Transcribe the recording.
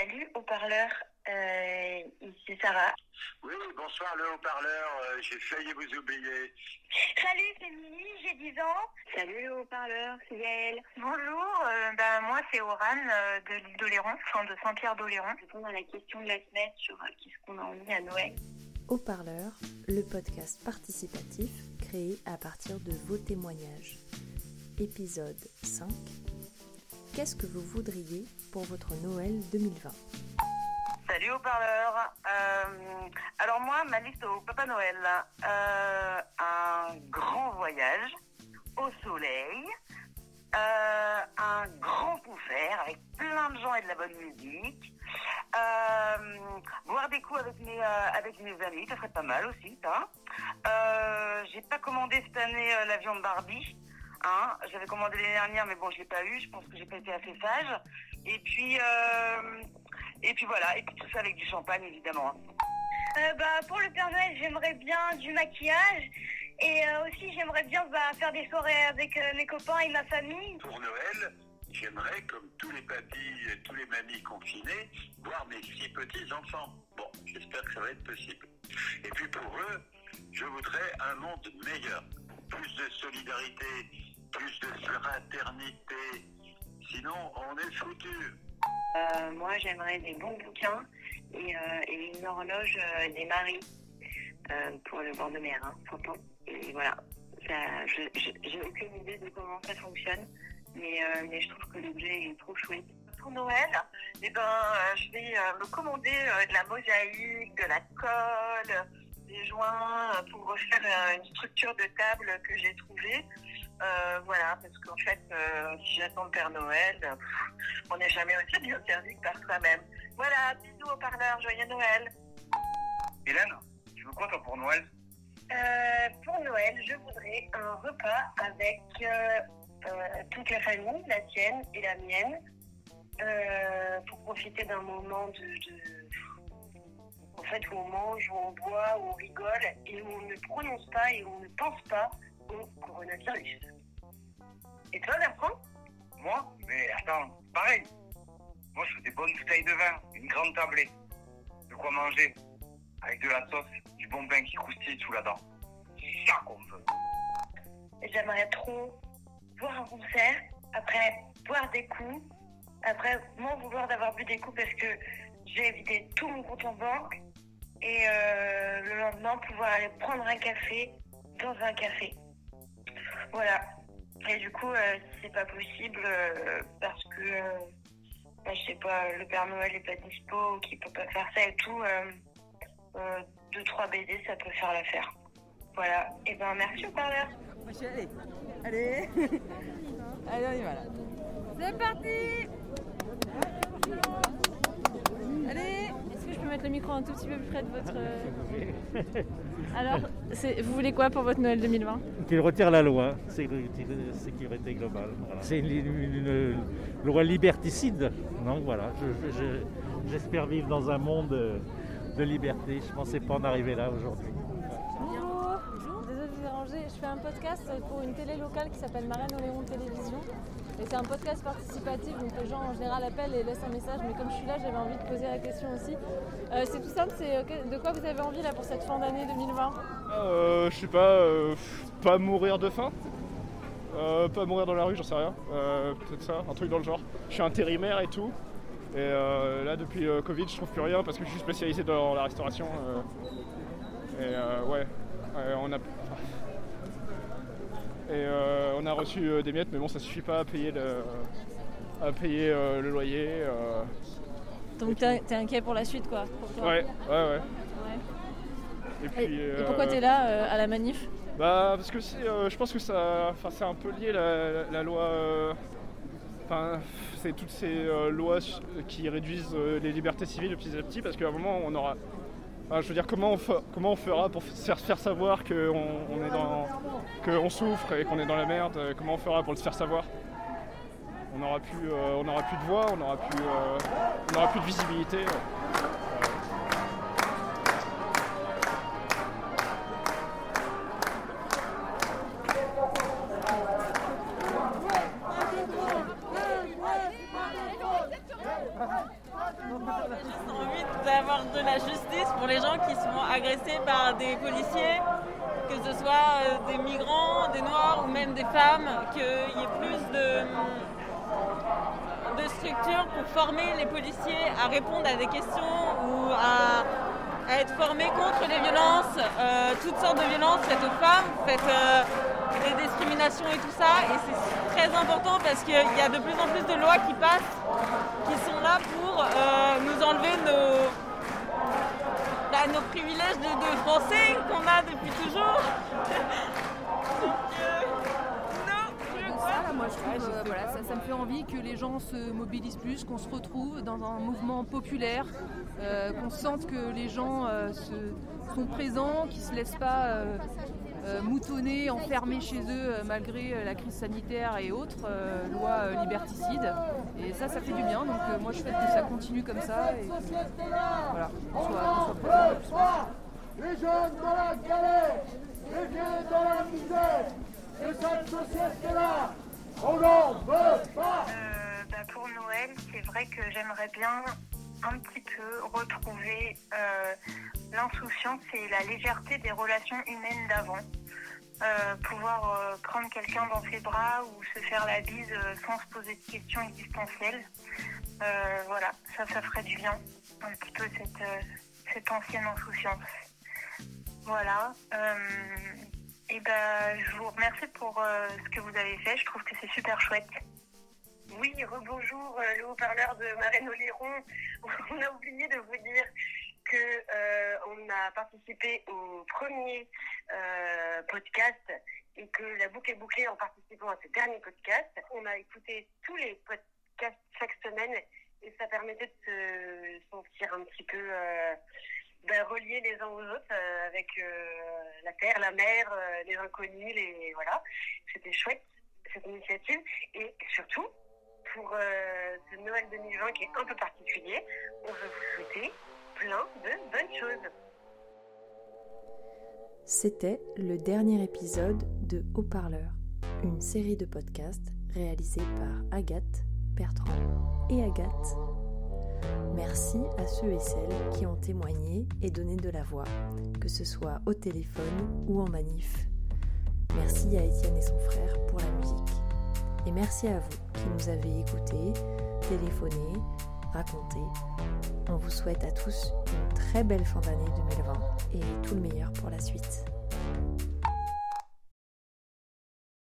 Salut haut-parleur, euh, ici Sarah. Oui, bonsoir le haut-parleur, euh, j'ai failli vous oublier. Salut, c'est Mimi, j'ai 10 ans. Salut le haut-parleur, c'est Yael. Bonjour, euh, ben, moi c'est Oran euh, de l'île d'Oléron, enfin de Saint-Pierre-d'Oléron. Je réponds à la question de la semaine sur euh, qu'est-ce qu'on a envie à Noël. Haut-parleur, le podcast participatif créé à partir de vos témoignages. Épisode 5. Qu'est-ce que vous voudriez pour votre Noël 2020 Salut haut-parleur. Euh, alors moi, ma liste au Papa Noël, euh, un grand voyage au soleil, euh, un grand concert avec plein de gens et de la bonne musique, boire des coups avec mes, amis, ça serait pas mal aussi, ça. J'ai pas commandé cette année l'avion de Barbie. Hein, J'avais commandé l'année dernière, mais bon, je l'ai pas eu. Je pense que j'ai pas été assez sage. Et puis, euh, et puis voilà, et puis tout ça avec du champagne, évidemment. Euh, bah, pour le Père Noël, j'aimerais bien du maquillage et euh, aussi j'aimerais bien bah, faire des soirées avec mes copains et ma famille. Pour Noël, j'aimerais, comme tous les papis et tous les mamies confinés, voir mes six petits-enfants. Bon, j'espère que ça va être possible. Et puis pour eux, je voudrais un monde meilleur. Plus de solidarité, plus de fraternité. Sinon, on est foutu. Euh, moi, j'aimerais des bons bouquins et, euh, une horloge euh, des maris pour le bord de mer, hein, 100 ans. Et voilà, j'ai aucune idée de comment ça fonctionne, mais, je trouve que l'objet est trop chouette. Pour Noël, eh ben, je vais me commander de la mosaïque, de la colle, des joints pour refaire une structure de table que j'ai trouvée. Euh, voilà, parce qu'en fait, euh, si j'attends le Père Noël, euh, on n'est jamais aussi bien servi que par soi-même. Voilà, bisous au parleur, joyeux Noël. Hélène, tu veux quoi toi pour Noël? Euh, pour Noël, je voudrais un repas avec toute la famille, la tienne et la mienne, pour profiter d'un moment de, de- en fait, où on mange, où on boit, où on rigole et où on ne prononce pas et où on ne pense pas au coronavirus. Et toi, Bertrand Moi Mais attends, pareil. Moi je fais des bonnes bouteilles de vin, une grande tablée. De quoi manger Avec de la sauce, du bon pain qui croustille sous la dent. C'est ça qu'on veut. J'aimerais trop voir un concert, après boire des coups, après m'en vouloir d'avoir bu des coups parce que j'ai évité tout mon compte en banque et euh, le lendemain pouvoir aller prendre un café dans un café. Voilà. Et du coup, euh, si c'est pas possible euh, parce que euh, bah, je sais pas, le Père Noël est pas dispo ou qu'il peut pas faire ça et tout, euh, euh, deux trois BD ça peut faire l'affaire. Voilà. Et ben merci au parleur. Allez, allez, allez, on y va là. C'est parti un tout petit peu plus près de votre. euh, Alors, vous voulez quoi pour votre Noël 2020 qu'il retire la loi, sécurité, globale. C'est une, loi liberticide. Donc voilà, je- je- j'espère vivre dans un monde de liberté. Je ne pensais pas en arriver là aujourd'hui. Bonjour Désolée de vous déranger, je fais un podcast pour une télé locale qui s'appelle Marraine Oléron Télévision. Et c'est un podcast participatif, donc les gens en général appellent et laissent un message, mais comme je suis là, j'avais envie de poser la question aussi. Euh, c'est tout simple, c'est euh, de quoi vous avez envie là pour cette fin d'année 2020 Euh, je sais pas, euh, pas mourir de faim? Pas mourir dans la rue, j'en sais rien. Peut-être ça, un truc dans le genre. Je suis intérimaire et tout. Et là, depuis le Covid, je trouve plus rien parce que je suis spécialisé dans la restauration. et Ouais, on a. Et euh, on a reçu euh, des miettes, mais bon, ça suffit pas à payer le, à payer euh, le loyer. Donc t'es inquiet pour la suite quoi pour toi Ouais, ouais, ouais. Et puis. et pourquoi t'es là à la manif? Bah parce que c'est, euh, je pense que ça, enfin c'est un peu lié la, la- la loi. euh, Enfin, c'est toutes ces euh, lois qui réduisent les libertés civiles de petit à petit, parce qu'à un moment on aura. Enfin, je veux dire, comment on, fera pour se faire, faire savoir qu'on on est dans, souffre et qu'on est dans la merde euh, Comment on fera pour le faire savoir? On n'aura plus, euh, plus de voix, on n'aura plus, euh, plus de visibilité. Pour les gens qui sont agressés par des policiers, que ce soit euh, des migrants, des noirs ou même des femmes, qu'il y ait plus de, structures pour former les policiers à répondre à des questions ou à, être formés contre les violences, euh, toutes sortes de violences faites aux femmes, faites euh, des discriminations et tout ça. Et c'est très important parce qu'il y a de plus en plus de lois qui passent, qui sont là pour nous enlever nos, bah, nos privilèges de, de français qu'on a depuis toujours. Donc, euh, moi, je trouve, euh, voilà, ça, ça me fait envie que les gens se mobilisent plus, qu'on se retrouve dans un mouvement populaire, euh, qu'on sente que les gens euh, se- sont présents, qu'ils ne se laissent pas euh, moutonner, enfermer chez eux euh, malgré euh, la crise sanitaire et autres euh, lois euh, liberticides. Et ça, ça fait du bien. Donc euh, moi, je souhaite que ça continue comme ça et voilà, qu'on soit. Les jeunes dans la galère, les vieux dans la misère, de cette société-là, on n'en veut pas Euh, bah, pour Noël, c'est vrai que j'aimerais bien un petit peu retrouver euh, l'insouciance et la légèreté des relations humaines d'avant. Euh, pouvoir euh, prendre quelqu'un dans ses bras ou se faire la bise sans se poser de questions existentielles. Voilà, ça, ça ferait du bien. Un petit peu cette, cette ancienne insouciance. Voilà. Et ben, je vous remercie pour ce que vous avez fait. Je trouve que c'est super chouette. Oui, rebonjour, euh, le haut-parleur de Marraine Oléron. On a oublié de vous dire que euh, a participé au premier euh, podcast et que la boucle est bouclée en participant à ce dernier podcast. On a écouté tous les podcasts chaque semaine et ça permettait de se sentir un petit peu ben, reliés les uns aux autres avec la terre, la mer, les inconnus, les voilà. C'était chouette cette initiative et surtout pour euh, ce Noël 2020 qui est un peu particulier, on vous souhaiter plein de bonnes choses. C'était le dernier épisode de Haut-Parleur, une série de podcasts réalisés par Agathe, Bertrand et Agathe. Merci à ceux et celles qui ont témoigné et donné de la voix, que ce soit au téléphone ou en manif. Merci à Étienne et son frère pour la musique. Et merci à vous qui nous avez écoutés, téléphonés, racontés. On vous souhaite à tous une très belle fin d'année 2020 et tout le meilleur pour la suite.